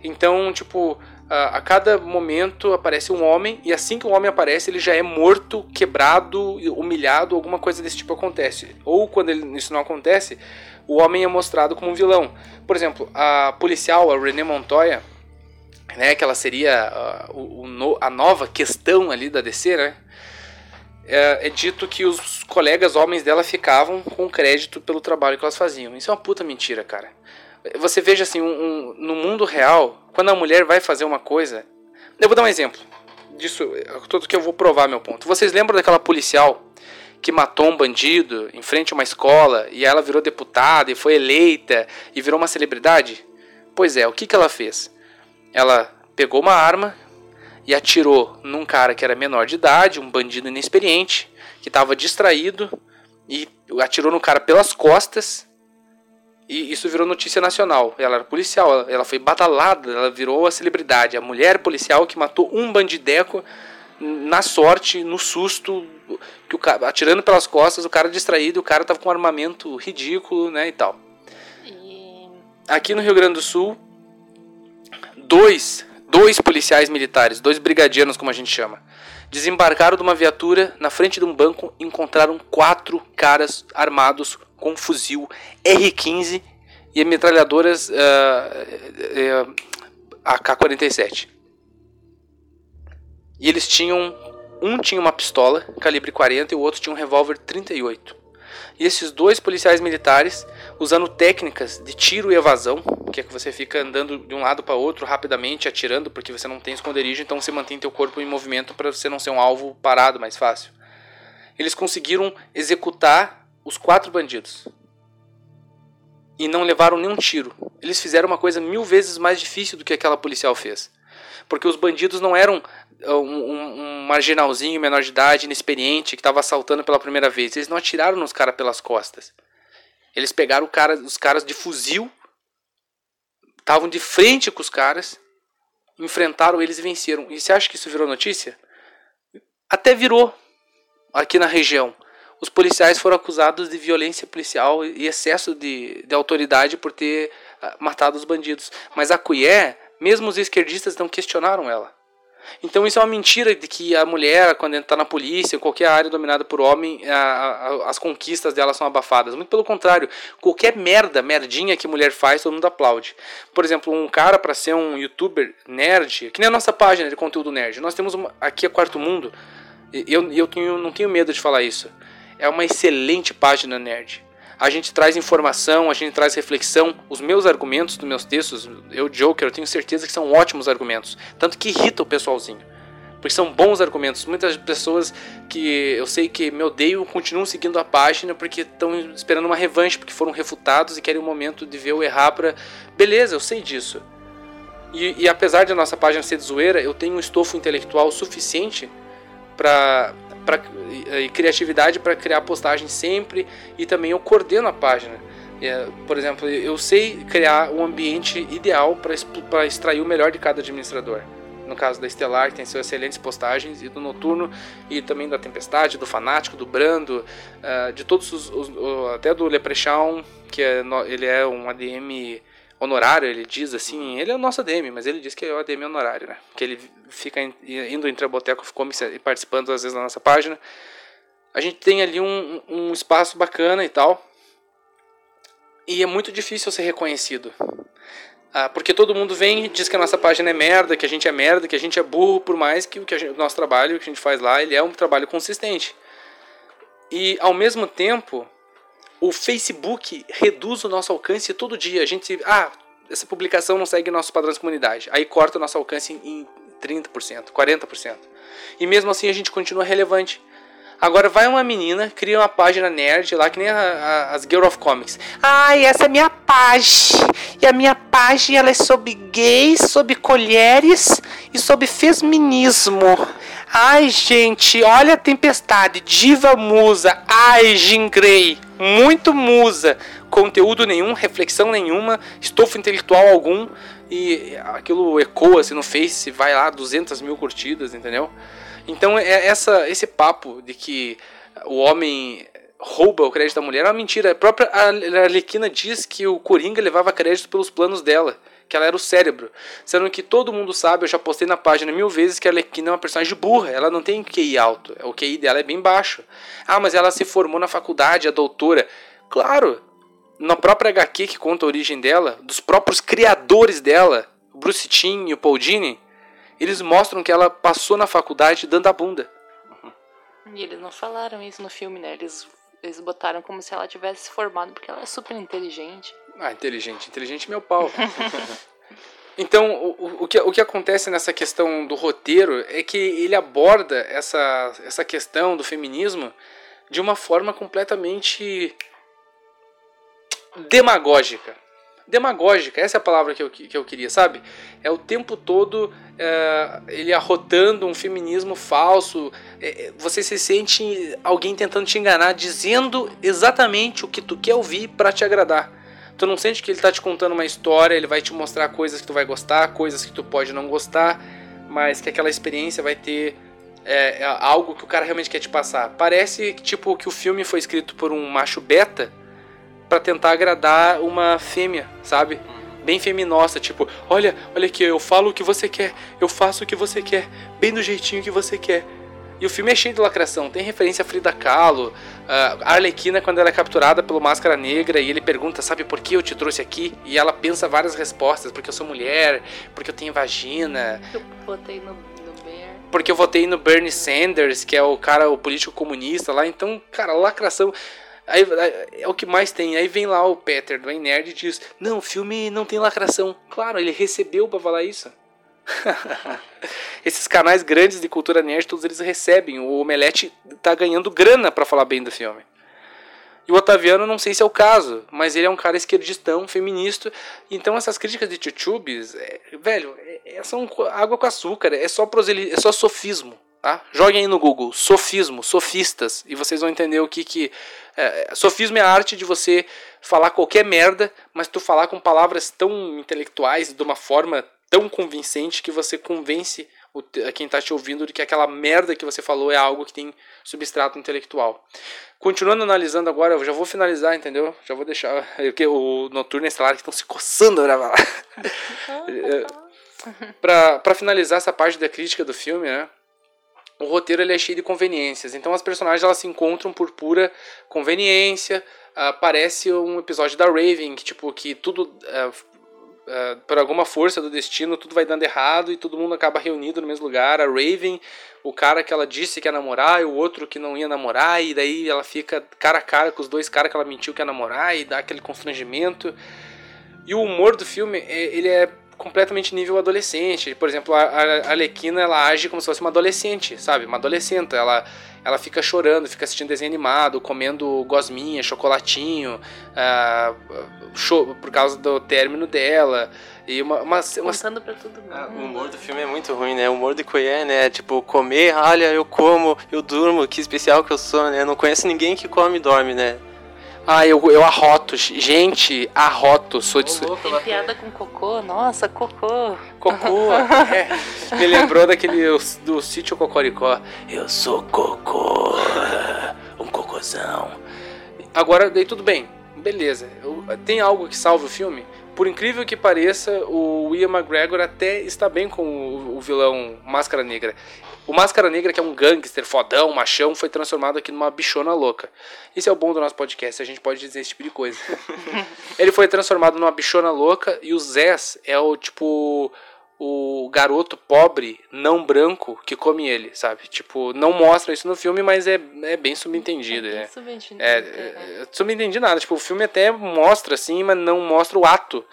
Então, tipo, a, a cada momento aparece um homem e assim que o homem aparece, ele já é morto, quebrado, humilhado, alguma coisa desse tipo acontece. Ou quando ele, isso não acontece, o homem é mostrado como um vilão. Por exemplo, a policial, a René Montoya, né, que ela seria o, o, a nova questão ali da DC, né? É, é, dito que os colegas homens dela ficavam com crédito pelo trabalho que elas faziam. Isso é uma puta mentira, cara. Você veja assim, um, um, no mundo real, quando a mulher vai fazer uma coisa. Eu vou dar um exemplo disso, tudo que eu vou provar meu ponto. Vocês lembram daquela policial que matou um bandido em frente a uma escola e ela virou deputada e foi eleita e virou uma celebridade? Pois é, o que, que ela fez? Ela pegou uma arma, e atirou num cara que era menor de idade, um bandido inexperiente, que estava distraído e atirou no cara pelas costas. E isso virou notícia nacional. Ela era policial, ela, foi batalhada, ela virou a celebridade, a mulher policial que matou um bandideco na sorte, no susto, que o cara, atirando pelas costas, o cara distraído, o cara tava com um armamento ridículo, né, e tal. E... Aqui no Rio Grande do Sul, dois dois policiais militares, dois brigadianos, como a gente chama, desembarcaram de uma viatura na frente de um banco e encontraram quatro caras armados com fuzil R-15 e metralhadoras uh, uh, uh, AK-47. E eles tinham. Um tinha uma pistola calibre 40 e o outro tinha um revólver 38. E esses dois policiais militares, usando técnicas de tiro e evasão, que é que você fica andando de um lado para outro rapidamente, atirando, porque você não tem esconderijo, então você mantém teu corpo em movimento para você não ser um alvo parado mais fácil. Eles conseguiram executar os quatro bandidos. E não levaram nenhum tiro. Eles fizeram uma coisa mil vezes mais difícil do que aquela policial fez. Porque os bandidos não eram um, um, um marginalzinho, menor de idade, inexperiente, que estava assaltando pela primeira vez. Eles não atiraram nos caras pelas costas. Eles pegaram cara, os caras de fuzil, estavam de frente com os caras, enfrentaram eles e venceram. E você acha que isso virou notícia? Até virou aqui na região. Os policiais foram acusados de violência policial e excesso de, de autoridade por ter ah, matado os bandidos. Mas a Cuié, mesmo os esquerdistas não questionaram ela. Então isso é uma mentira de que a mulher, quando está na polícia, em qualquer área dominada por homem, a, a, as conquistas dela são abafadas. Muito pelo contrário, qualquer merda, merdinha que mulher faz, todo mundo aplaude. Por exemplo, um cara para ser um youtuber nerd, que nem a nossa página de conteúdo nerd. Nós temos uma, aqui a Quarto Mundo, eu, eu tenho, não tenho medo de falar isso. É uma excelente página nerd a gente traz informação, a gente traz reflexão. Os meus argumentos dos meus textos, eu, Joker, eu tenho certeza que são ótimos argumentos. Tanto que irrita o pessoalzinho. Porque são bons argumentos. Muitas pessoas que eu sei que me odeiam continuam seguindo a página porque estão esperando uma revanche, porque foram refutados e querem um momento de ver eu errar para. Beleza, eu sei disso. E, e apesar de a nossa página ser de zoeira, eu tenho um estofo intelectual suficiente para pra, e, criatividade para criar postagem sempre e também eu coordeno a página. É, por exemplo, eu sei criar um ambiente ideal para extrair o melhor de cada administrador. No caso da Estelar, que tem suas excelentes postagens, e do Noturno, e também da Tempestade, do Fanático, do Brando, uh, de todos os, os, até do Leprechaun, que é, ele é um ADM honorário, ele diz assim, ele é o nosso ADM, mas ele diz que é o ADM honorário, né? Que ele fica indo entre a boteco, ficou participando às vezes na nossa página. A gente tem ali um, um espaço bacana e tal. E é muito difícil ser reconhecido. Ah, porque todo mundo vem e diz que a nossa página é merda, que a gente é merda, que a gente é burro, por mais que o, que gente, o nosso trabalho, o que a gente faz lá, ele é um trabalho consistente. E ao mesmo tempo, o Facebook reduz o nosso alcance todo dia. A gente, ah, essa publicação não segue nossos padrões de comunidade. Aí corta o nosso alcance em 30%, 40%. E mesmo assim a gente continua relevante. Agora vai uma menina, cria uma página nerd lá, que nem a, a, as Girl of Comics. Ai, essa é minha página. E a minha página ela é sobre gays, sobre colheres e sobre feminismo. Ai, gente, olha a tempestade. Diva musa. Ai, Jean Grey. Muito musa. Conteúdo nenhum, reflexão nenhuma, estofo intelectual algum. E aquilo ecoa assim no Face, vai lá, 200 mil curtidas, entendeu? Então é essa, esse papo de que o homem rouba o crédito da mulher é uma mentira. A própria Arlequina diz que o Coringa levava crédito pelos planos dela que ela era o cérebro. Sendo que todo mundo sabe, eu já postei na página mil vezes que a Arlequina é uma personagem burra, ela não tem QI alto, o QI dela é bem baixo. Ah, mas ela se formou na faculdade, a doutora. Claro, na própria HQ que conta a origem dela, dos próprios criadores dela, o Bruce Timm e o Paul Dini, eles mostram que ela passou na faculdade dando a bunda. E eles não falaram isso no filme, né? Eles, eles botaram como se ela tivesse formado, porque ela é super inteligente. Ah, inteligente. Inteligente meu pau. então, o, o, que, o que acontece nessa questão do roteiro é que ele aborda essa, essa questão do feminismo de uma forma completamente demagógica. Demagógica, essa é a palavra que eu, que eu queria, sabe? É o tempo todo é, ele arrotando um feminismo falso. É, você se sente alguém tentando te enganar, dizendo exatamente o que tu quer ouvir para te agradar. Tu não sente que ele tá te contando uma história, ele vai te mostrar coisas que tu vai gostar, coisas que tu pode não gostar, mas que aquela experiência vai ter é, é algo que o cara realmente quer te passar. Parece tipo que o filme foi escrito por um macho beta para tentar agradar uma fêmea, sabe? Bem feminosa, tipo, olha, olha aqui, eu falo o que você quer, eu faço o que você quer, bem do jeitinho que você quer. E o filme é cheio de lacração, tem referência a Frida Kahlo, a Arlequina quando ela é capturada pelo Máscara Negra e ele pergunta, sabe por que eu te trouxe aqui? E ela pensa várias respostas, porque eu sou mulher, porque eu tenho vagina. Eu votei no, no Bear. Porque eu votei no Bernie Sanders, que é o cara, o político comunista lá. Então, cara, lacração. Aí, é o que mais tem. Aí vem lá o Peter do Nerd e diz: Não, o filme não tem lacração. Claro, ele recebeu para falar isso. Esses canais grandes de cultura nerd, todos eles recebem. O Omelete tá ganhando grana para falar bem do filme. E o Otaviano, não sei se é o caso, mas ele é um cara esquerdistão, feminista. Então essas críticas de tchutchubes, é, velho, é, é um, água com açúcar, é só, proseli, é só sofismo. Tá? Joguem aí no Google, sofismo, sofistas, e vocês vão entender o que que... É, sofismo é a arte de você falar qualquer merda, mas tu falar com palavras tão intelectuais, de uma forma tão convincente que você convence o, quem está te ouvindo de que aquela merda que você falou é algo que tem substrato intelectual. Continuando analisando agora, eu já vou finalizar, entendeu? Já vou deixar. Porque o Noturno e Estelar estão se coçando a gravar lá. para finalizar essa parte da crítica do filme, né? O roteiro ele é cheio de conveniências. Então as personagens elas se encontram por pura conveniência. Uh, parece um episódio da Raven, que tipo que tudo uh, uh, por alguma força do destino, tudo vai dando errado e todo mundo acaba reunido no mesmo lugar. A Raven, o cara que ela disse que ia namorar, e o outro que não ia namorar, e daí ela fica cara a cara com os dois caras que ela mentiu que ia namorar, e dá aquele constrangimento. E o humor do filme, é, ele é completamente nível adolescente. Por exemplo, a, a Alequina ela age como se fosse uma adolescente, sabe? Uma adolescente. Ela, ela fica chorando, fica assistindo desenho animado, comendo gosminha, chocolatinho, uh, por causa do término dela. E uma. uma, uma... Contando pra todo mundo. Ah, o humor do filme é muito ruim, né? O humor de colher, né? Tipo, comer, olha, eu como, eu durmo, que especial que eu sou, né? Eu não conheço ninguém que come e dorme, né? Ah, eu, eu arroto. Gente, arroto. Sou de... Tem piada com cocô? Nossa, cocô. Cocô. é. Me lembrou daquele do sítio Cocoricó. Eu sou cocô. Um cocôzão. Agora, daí tudo bem. Beleza. Tem algo que salva o filme? Por incrível que pareça, o Ian McGregor até está bem com o, o vilão Máscara Negra. O Máscara Negra, que é um gangster fodão, machão, foi transformado aqui numa bichona louca. Esse é o bom do nosso podcast, a gente pode dizer esse tipo de coisa. ele foi transformado numa bichona louca e o Zés é o tipo o garoto pobre, não branco, que come ele, sabe? Tipo, não mostra isso no filme, mas é, é bem subentendido. É, bem é. subentendido. É, é, é, subentendi nada. Tipo, o filme até mostra, assim, mas não mostra o ato.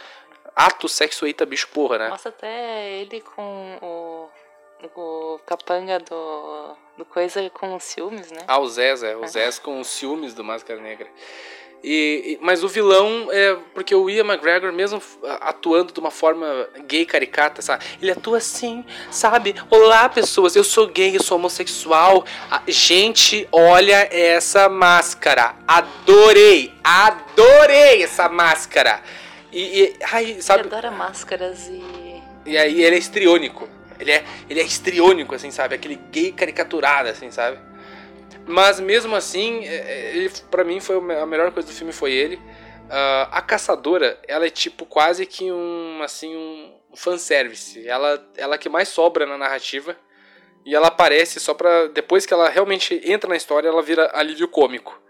Ato sexo eita bicho porra, né? Mostra até ele com o o capanga do, do coisa com ciúmes, né? Ah, o Zez, é. O Zez com os ciúmes do Máscara Negra. E, mas o vilão é porque o Ian McGregor, mesmo atuando de uma forma gay caricata, sabe? Ele atua assim, sabe? Olá, pessoas, eu sou gay, eu sou homossexual. Gente, olha essa máscara. Adorei, adorei essa máscara. E, e ai, sabe? Ele adora máscaras e. E aí ele é estriônico. Ele é, ele é estriônico, assim, sabe? Aquele gay caricaturado, assim, sabe? Mas mesmo assim, é, é, ele, pra mim, foi a melhor coisa do filme foi ele. Uh, a caçadora, ela é tipo quase que um, assim, um fanservice. Ela, ela que mais sobra na narrativa. E ela aparece só pra. Depois que ela realmente entra na história, ela vira alívio cômico.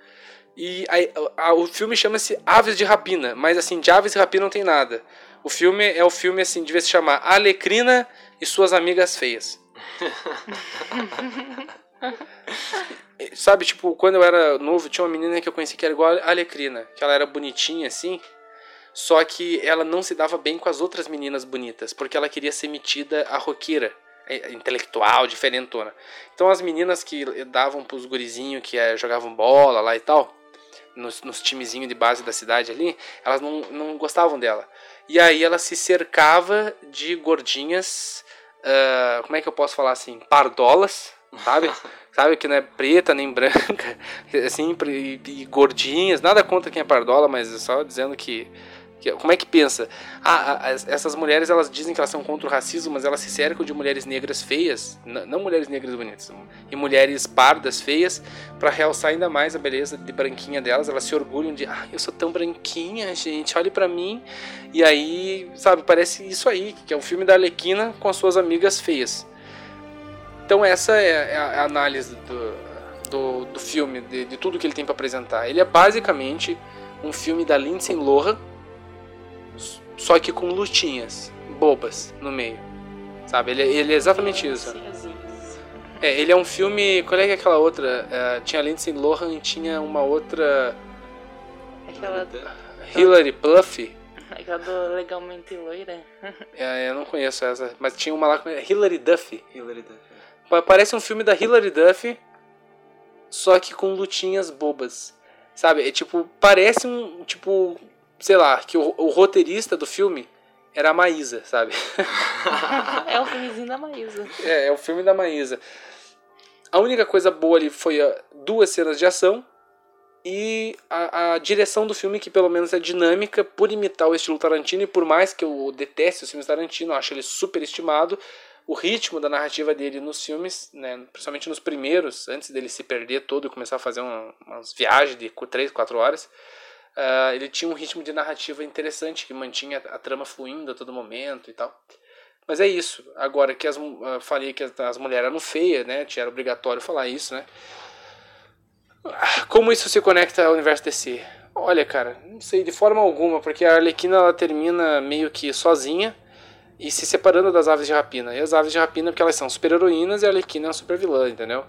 E a, a, o filme chama-se Aves de Rapina, mas assim, de Aves de Rapina não tem nada. O filme é o filme, assim, devia se chamar Alecrina e suas amigas feias. Sabe, tipo, quando eu era novo, tinha uma menina que eu conheci que era igual a Alecrina, que ela era bonitinha assim, só que ela não se dava bem com as outras meninas bonitas, porque ela queria ser metida a roqueira, é, intelectual, diferentona. Então as meninas que davam pros gurizinhos que é, jogavam bola lá e tal, nos, nos timezinhos de base da cidade ali, elas não, não gostavam dela. E aí ela se cercava de gordinhas uh, como é que eu posso falar assim, pardolas, sabe? sabe que não é preta nem branca, assim, e, e, gordinhas, nada contra quem é pardola, mas é só dizendo que como é que pensa? Ah, essas mulheres elas dizem que elas são contra o racismo, mas elas se cercam de mulheres negras feias, não mulheres negras bonitas, e mulheres pardas feias, para realçar ainda mais a beleza de branquinha delas. Elas se orgulham de, ah, eu sou tão branquinha, gente, olhe para mim. E aí, sabe, parece isso aí, que é um filme da Alequina com as suas amigas feias. Então essa é a análise do, do, do filme, de, de tudo que ele tem para apresentar. Ele é basicamente um filme da Lindsay Lohan só que com lutinhas bobas no meio. Sabe? Ele, ele é exatamente isso. É, ele é um filme. Qual é que é aquela outra? Uh, tinha Lindsay Lohan e tinha uma outra. Aquela. Hilary Pluff. Aquela do Legalmente Loira. é, eu não conheço essa. Mas tinha uma lá com. Hilary Duff. Hilary Duff. Parece um filme da Hilary Duff, só que com lutinhas bobas. Sabe? É tipo. Parece um. Tipo sei lá, que o, o roteirista do filme era a Maísa, sabe? é o filmezinho da Maísa. É, é o filme da Maísa. A única coisa boa ali foi ah, duas cenas de ação e a, a, direção do filme, que pelo menos é dinâmica, por imitar o estilo Tarantino, e por mais que eu deteste os filmes Tarantino, acho ele super estimado, o ritmo da narrativa dele nos filmes, né, principalmente nos primeiros, antes dele se perder todo e começar a fazer uma, umas viagens de 3, 4 horas, uh, ele tinha um ritmo de narrativa interessante, que mantinha a trama fluindo a todo momento e tal. Mas é isso. Agora que as, uh, falei que as, as mulheres eram feias, né? Era obrigatório falar isso, né? Como isso se conecta ao universo DC? Olha, cara, não sei de forma alguma, porque a Arlequina ela termina meio que sozinha e se separando das aves de rapina. E as aves de rapina, porque elas são super-heroínas e a Arlequina é uma super-vilã, entendeu?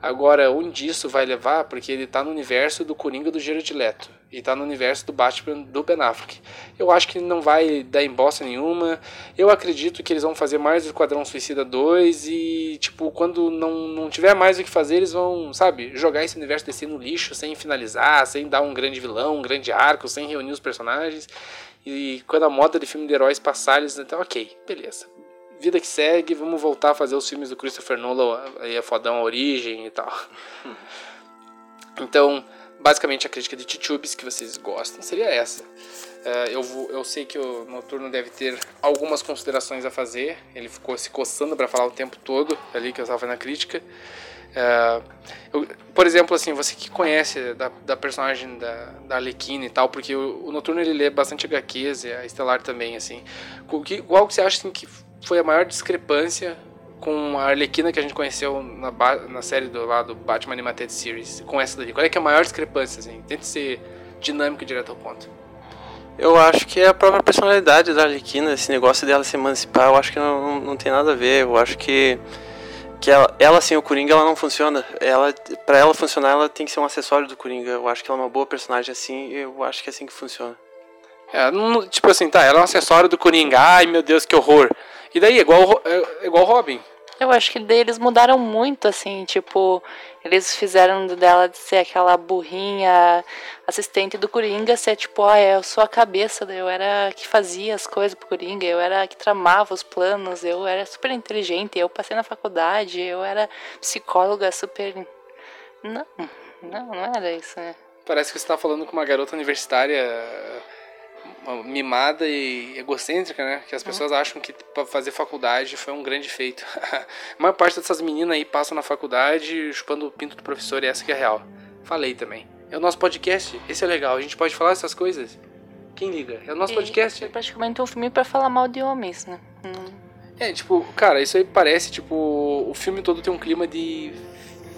Agora, onde isso vai levar, porque ele tá no universo do Coringa do Jared Leto e tá no universo do Batman do Ben Affleck. Eu acho que não vai dar em bosta nenhuma. Eu acredito que eles vão fazer mais o Esquadrão Suicida 2 e, tipo, quando não, não tiver mais o que fazer, eles vão, sabe, jogar esse universo DC no lixo sem finalizar, sem dar um grande vilão, um grande arco, sem reunir os personagens. E quando a moda de filme de heróis passar, eles então, ok, beleza. Vida que segue, vamos voltar a fazer os filmes do Christopher Nolan, aí é fodão a origem e tal. Então, basicamente a crítica de Titubes que vocês gostam seria essa. Uh, eu, vou, eu sei que o Noturno deve ter algumas considerações a fazer. Ele ficou se coçando para falar o tempo todo ali que eu estava fazendo a crítica. Uh, eu, por exemplo, assim, você que conhece da, da personagem da, da Arlequina e tal, porque o, o, Noturno ele lê bastante HQs e a Estelar também, assim. Qual que, qual que você acha assim, que foi a maior discrepância com a Arlequina que a gente conheceu na, na série do, lá do Batman Animated Series, com essa daqui? Qual é que é a maior discrepância, assim? Tente ser dinâmico e direto ao ponto. Eu acho que é a própria personalidade da Arlequina, esse negócio dela se emancipar, eu acho que não, não, não tem nada a ver. Eu acho que que ela, ela sem o Coringa ela não funciona. Ela para ela funcionar ela tem que ser um acessório do Coringa. Eu acho que ela é uma boa personagem assim, eu acho que é assim que funciona. É, não, tipo assim, tá, ela é um acessório do Coringa. Ai, meu Deus, que horror. E daí, é igual, é, é igual Robin. Eu acho que eles mudaram muito, assim, tipo, eles fizeram dela de ser aquela burrinha assistente do Coringa, ser tipo, ah, eu sou a cabeça, eu era a que fazia as coisas pro Coringa, eu era a que tramava os planos, eu era super inteligente, eu passei na faculdade, eu era psicóloga super. Não, não, não era isso, né? Parece que você tá falando com uma garota universitária mimada e egocêntrica, né? Que as pessoas uhum. acham que para fazer faculdade foi um grande feito. a maior parte dessas meninas aí passam na faculdade chupando o pinto do professor e essa que é real. Falei também. É o nosso podcast, esse é legal, a gente pode falar essas coisas. Quem liga? É o nosso e podcast. É praticamente um filme para falar mal de homens, né? Hum. É, tipo, cara, isso aí parece, tipo, o filme todo tem um clima de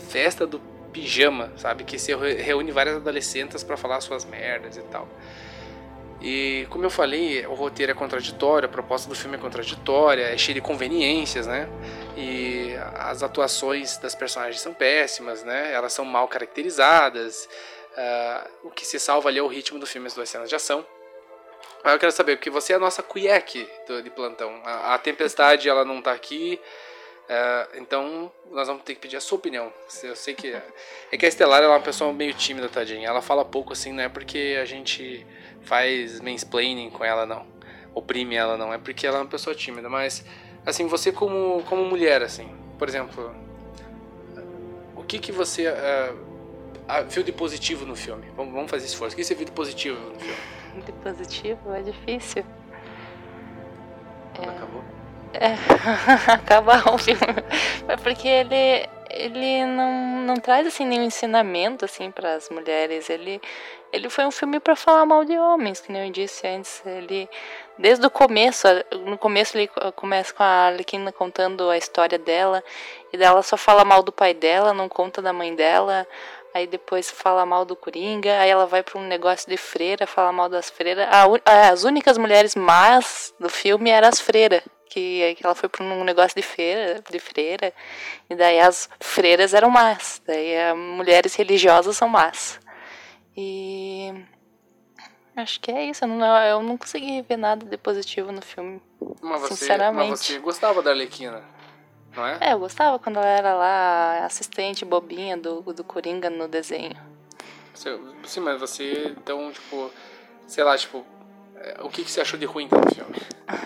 festa do pijama, sabe? Que se reúne várias adolescentes para falar suas merdas e tal. E como eu falei, o roteiro é contraditório, a proposta do filme é contraditória, é cheio de conveniências, né? E as atuações das personagens são péssimas, né? Elas são mal caracterizadas. Uh, o que se salva ali é o ritmo do filme, as duas cenas de ação. Mas eu quero saber, porque você é a nossa cuieque de plantão. A, a Tempestade, ela não tá aqui, uh, então nós vamos ter que pedir a sua opinião. Eu sei que... É que a Estelar é uma pessoa meio tímida, tadinha. Ela fala pouco assim, não é porque a gente faz mansplaining com ela, não. Oprime ela, não. É porque ela é uma pessoa tímida. Mas, assim, você como, como mulher, assim, por exemplo, o que que você uh, viu de positivo no filme? Vamos, vamos fazer esforço. O que você viu de positivo no filme? De positivo? É difícil. É... Acabou? É, acabar o filme. É porque ele ele não, não traz assim nenhum ensinamento assim para as mulheres. Ele ele foi um filme para falar mal de homens, que nem eu disse antes. Ele desde o começo, no começo ele começa com a Arlequina contando a história dela e dela só fala mal do pai dela, não conta da mãe dela. Aí depois fala mal do Coringa, aí ela vai para um negócio de freira, fala mal das freiras. as únicas mulheres más do filme eram as freiras, que, que ela foi para um negócio de feira, de freira, e daí as freiras eram más, daí as mulheres religiosas são más. E acho que é isso, eu não, eu não consegui ver nada de positivo no filme, mas você, sinceramente. Mas você gostava da Arlequina, não é? É, eu gostava quando ela era lá assistente bobinha do, do Coringa no desenho. Sim, mas você, então, tipo, sei lá, tipo, é, o que, que você achou de ruim do filme?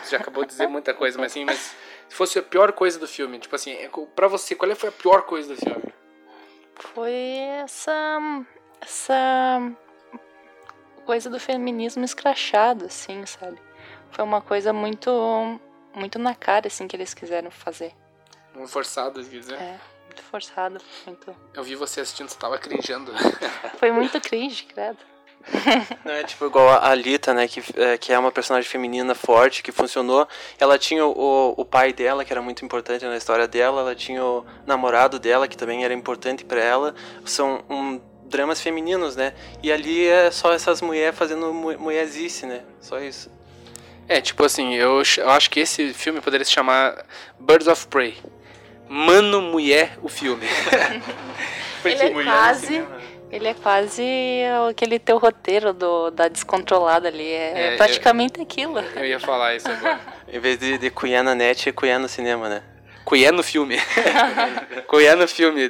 Você já acabou de dizer muita coisa, mas assim, mas se fosse a pior coisa do filme, tipo assim, é pra você, qual foi a pior coisa do filme? Foi essa. Essa. coisa do feminismo escrachado, assim, sabe? Foi uma coisa muito. muito na cara, assim, que eles quiseram fazer. Um forçado, quer dizer? É, muito forçado, muito. Eu vi você assistindo, você tava cringeando. Foi muito cringe, credo. Não é tipo igual a Alita, né? Que, é, que é uma personagem feminina forte, que funcionou. Ela tinha o, o pai dela, que era muito importante na história dela. Ela tinha o namorado dela, que também era importante para ela. São um, dramas femininos, né? E ali é só essas mulheres fazendo mu mulherzice, né? Só isso. É, tipo assim, eu, eu acho que esse filme poderia se chamar Birds of Prey. Mano, mulher, o filme. Ele é quase ele é quase aquele teu roteiro do, da descontrolada ali. É, é praticamente eu, aquilo. Eu ia falar isso agora. em vez de, de cuiar na net, é cuiar no cinema, né? Cuiar no filme. cuiar no filme.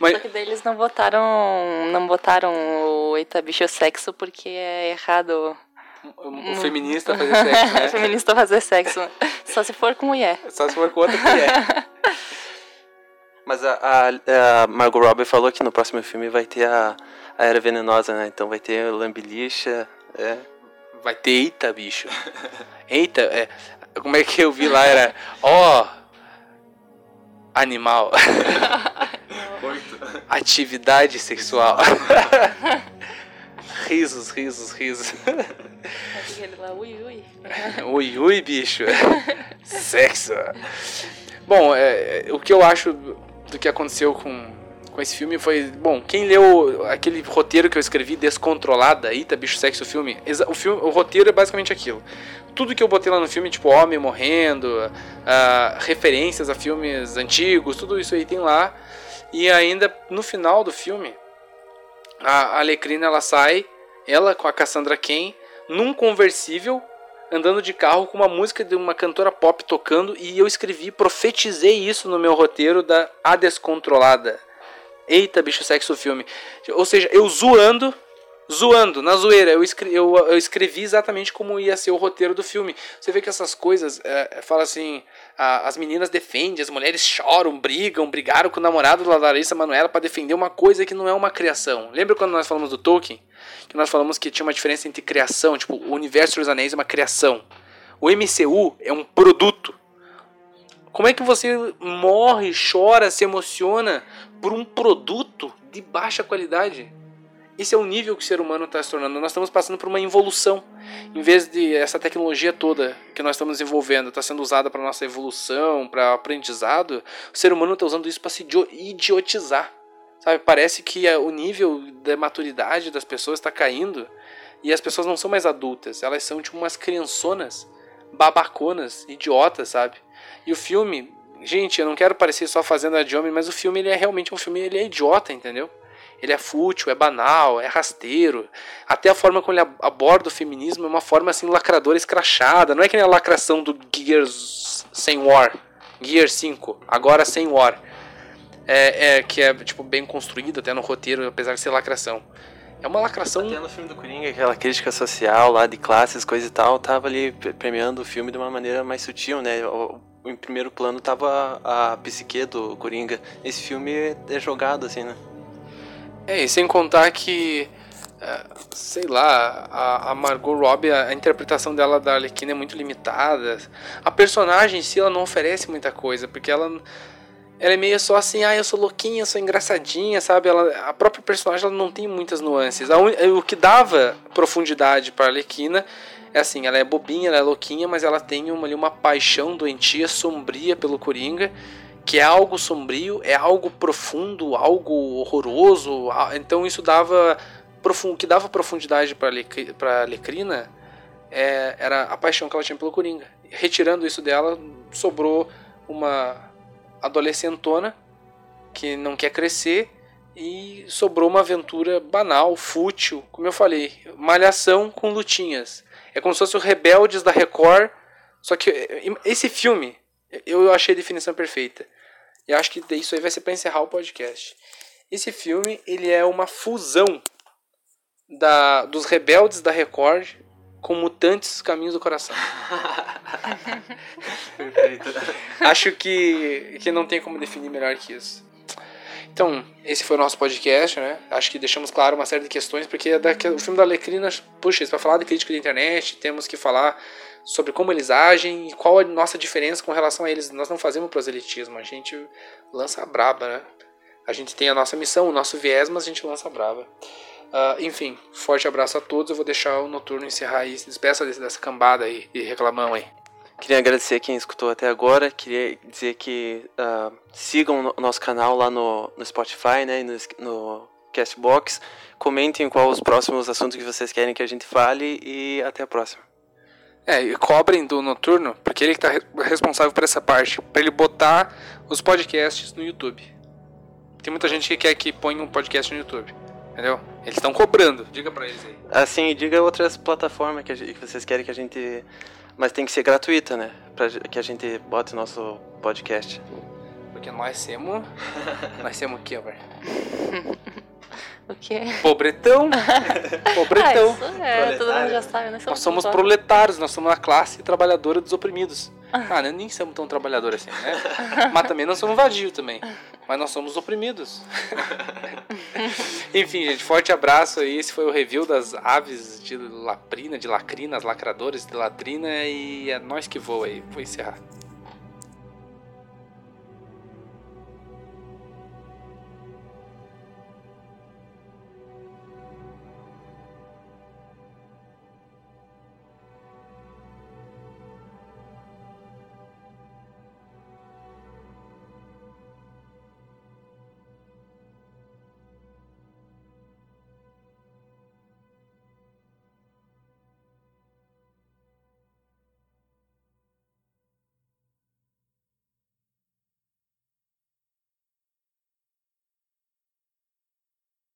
Mas... Só que daí eles não botaram, não botaram o Eita Bicho Sexo porque é errado o, o feminista fazer sexo, né? feminista fazer sexo. Só se for com mulher. Só se for com outra mulher. Mas a, a, a, Margot Robbie falou que no próximo filme vai ter a, a Era Venenosa, né? Então vai ter Lambilixa, é. Vai ter Eita, bicho. Eita, é, como é que eu vi lá? Era, ó, oh, animal. Atividade sexual. risos, risos, risos. Aquele lá, ui, ui. ui, ui, bicho. Sexo. Bom, é, o que eu acho do que aconteceu com, com esse filme foi. Bom, quem leu aquele roteiro que eu escrevi, Descontrolada, Eita, bicho, sexo, o filme, o filme. O roteiro é basicamente aquilo. Tudo que eu botei lá no filme, tipo homem morrendo, uh, referências a filmes antigos, tudo isso aí tem lá. E ainda no final do filme, a Alecrina ela sai, ela com a Cassandra Cain, num conversível andando de carro com uma música de uma cantora pop tocando e eu escrevi, profetizei isso no meu roteiro da A Descontrolada. Eita, bicho, sexo filme. Ou seja, eu zoando, zoando, na zoeira. Eu escrevi, eu, eu escrevi exatamente como ia ser o roteiro do filme. Você vê que essas coisas, é, fala assim, a, as meninas defendem, as mulheres choram, brigam, brigaram com o namorado da Larissa Manoela para defender uma coisa que não é uma criação. Lembra quando nós falamos do Tolkien? Que nós falamos que tinha uma diferença entre criação, tipo, o universo dos anéis é uma criação. O MCU é um produto. Como é que você morre, chora, se emociona por um produto de baixa qualidade? Esse é o nível que o ser humano está se tornando. Nós estamos passando por uma involução. Em vez de essa tecnologia toda que nós estamos desenvolvendo está sendo usada para nossa evolução, para aprendizado, o ser humano está usando isso para se idiotizar. Sabe? Parece que o nível da maturidade das pessoas está caindo e as pessoas não são mais adultas. Elas são tipo umas criançonas, babaconas, idiotas, sabe? E o filme, gente, eu não quero parecer só fazendo de homem, mas o filme ele é realmente um filme, ele é idiota, entendeu? ele é fútil, é banal, é rasteiro. Até a forma como ele aborda o feminismo é uma forma assim lacradora escrachada. Não é que nem a lacração do Gears sem War. Gear 5, agora sem War. É, é, que é tipo bem construído até no roteiro, apesar de ser lacração. É uma lacração. Até no filme do Coringa, aquela crítica social lá de classes, coisa e tal, tava ali premiando o filme de uma maneira mais sutil, né? Em primeiro plano tava a, a psique do Coringa. Esse filme é jogado assim, né? É, e sem contar que, é, sei lá, a, Margot Robbie, a, interpretação dela da Arlequina é muito limitada. A personagem em si, ela não oferece muita coisa, porque ela, ela é meio só assim, ah, eu sou louquinha, sou engraçadinha, sabe? Ela, a própria personagem ela não tem muitas nuances. A, o que dava profundidade para a Arlequina é assim, ela é bobinha, ela é louquinha, mas ela tem uma, ali, uma paixão doentia, sombria pelo Coringa, que é algo sombrio, é algo profundo, algo horroroso. Então isso dava que dava profundidade para Lecrina é, era a paixão que ela tinha pelo Coringa. Retirando isso dela, sobrou uma adolescentona que não quer crescer e sobrou uma aventura banal, fútil, como eu falei, malhação com lutinhas. É como se fosse o Rebeldes da Record, só que esse filme, eu achei a definição perfeita. E acho que isso aí vai ser para encerrar o podcast. Esse filme ele é uma fusão da, dos rebeldes da Record com Mutantes Caminhos do Coração. Perfeito. Acho que, que não tem como definir melhor que isso. Então, esse foi o nosso podcast, né? Acho que deixamos claro uma série de questões, porque daqui, o filme da Alecrina, puxa, para falar de crítica da internet, temos que falar sobre como eles agem e qual a nossa diferença com relação a eles. Nós não fazemos proselitismo, a gente lança a braba, né? A gente tem a nossa missão, o nosso viés, mas a gente lança a braba. Uh, enfim, forte abraço a todos. Eu vou deixar o Noturno encerrar aí. Se despeça dessa cambada aí de reclamão aí. Queria agradecer quem escutou até agora. Queria dizer que uh, sigam o nosso canal lá no, no Spotify, né, no, no Castbox. Comentem quais os próximos assuntos que vocês querem que a gente fale e até a próxima. É, e cobrem do Noturno, porque ele está responsável por essa parte, para ele botar os podcasts no YouTube. Tem muita gente que quer que ponha um podcast no YouTube, entendeu? Eles estão cobrando, diga para eles aí. Assim, diga outras plataformas que, gente, que vocês querem que a gente mas tem que ser gratuita, né? Pra que a gente bote nosso podcast. Porque nós temos. nós temos o quê, velho? O quê? Pobretão. Pobretão. Ah, isso é, todo mundo já sabe, né? Nós somos proletários, nós somos a classe trabalhadora dos oprimidos. Ah, né? nem somos tão trabalhadores assim, né? Mas também não somos vadios também. Mas nós somos oprimidos. Enfim, gente, forte abraço aí. Esse foi o review das aves de laprina, de lacrinas, lacradores de latrina. E é nós que voa aí. Vou encerrar.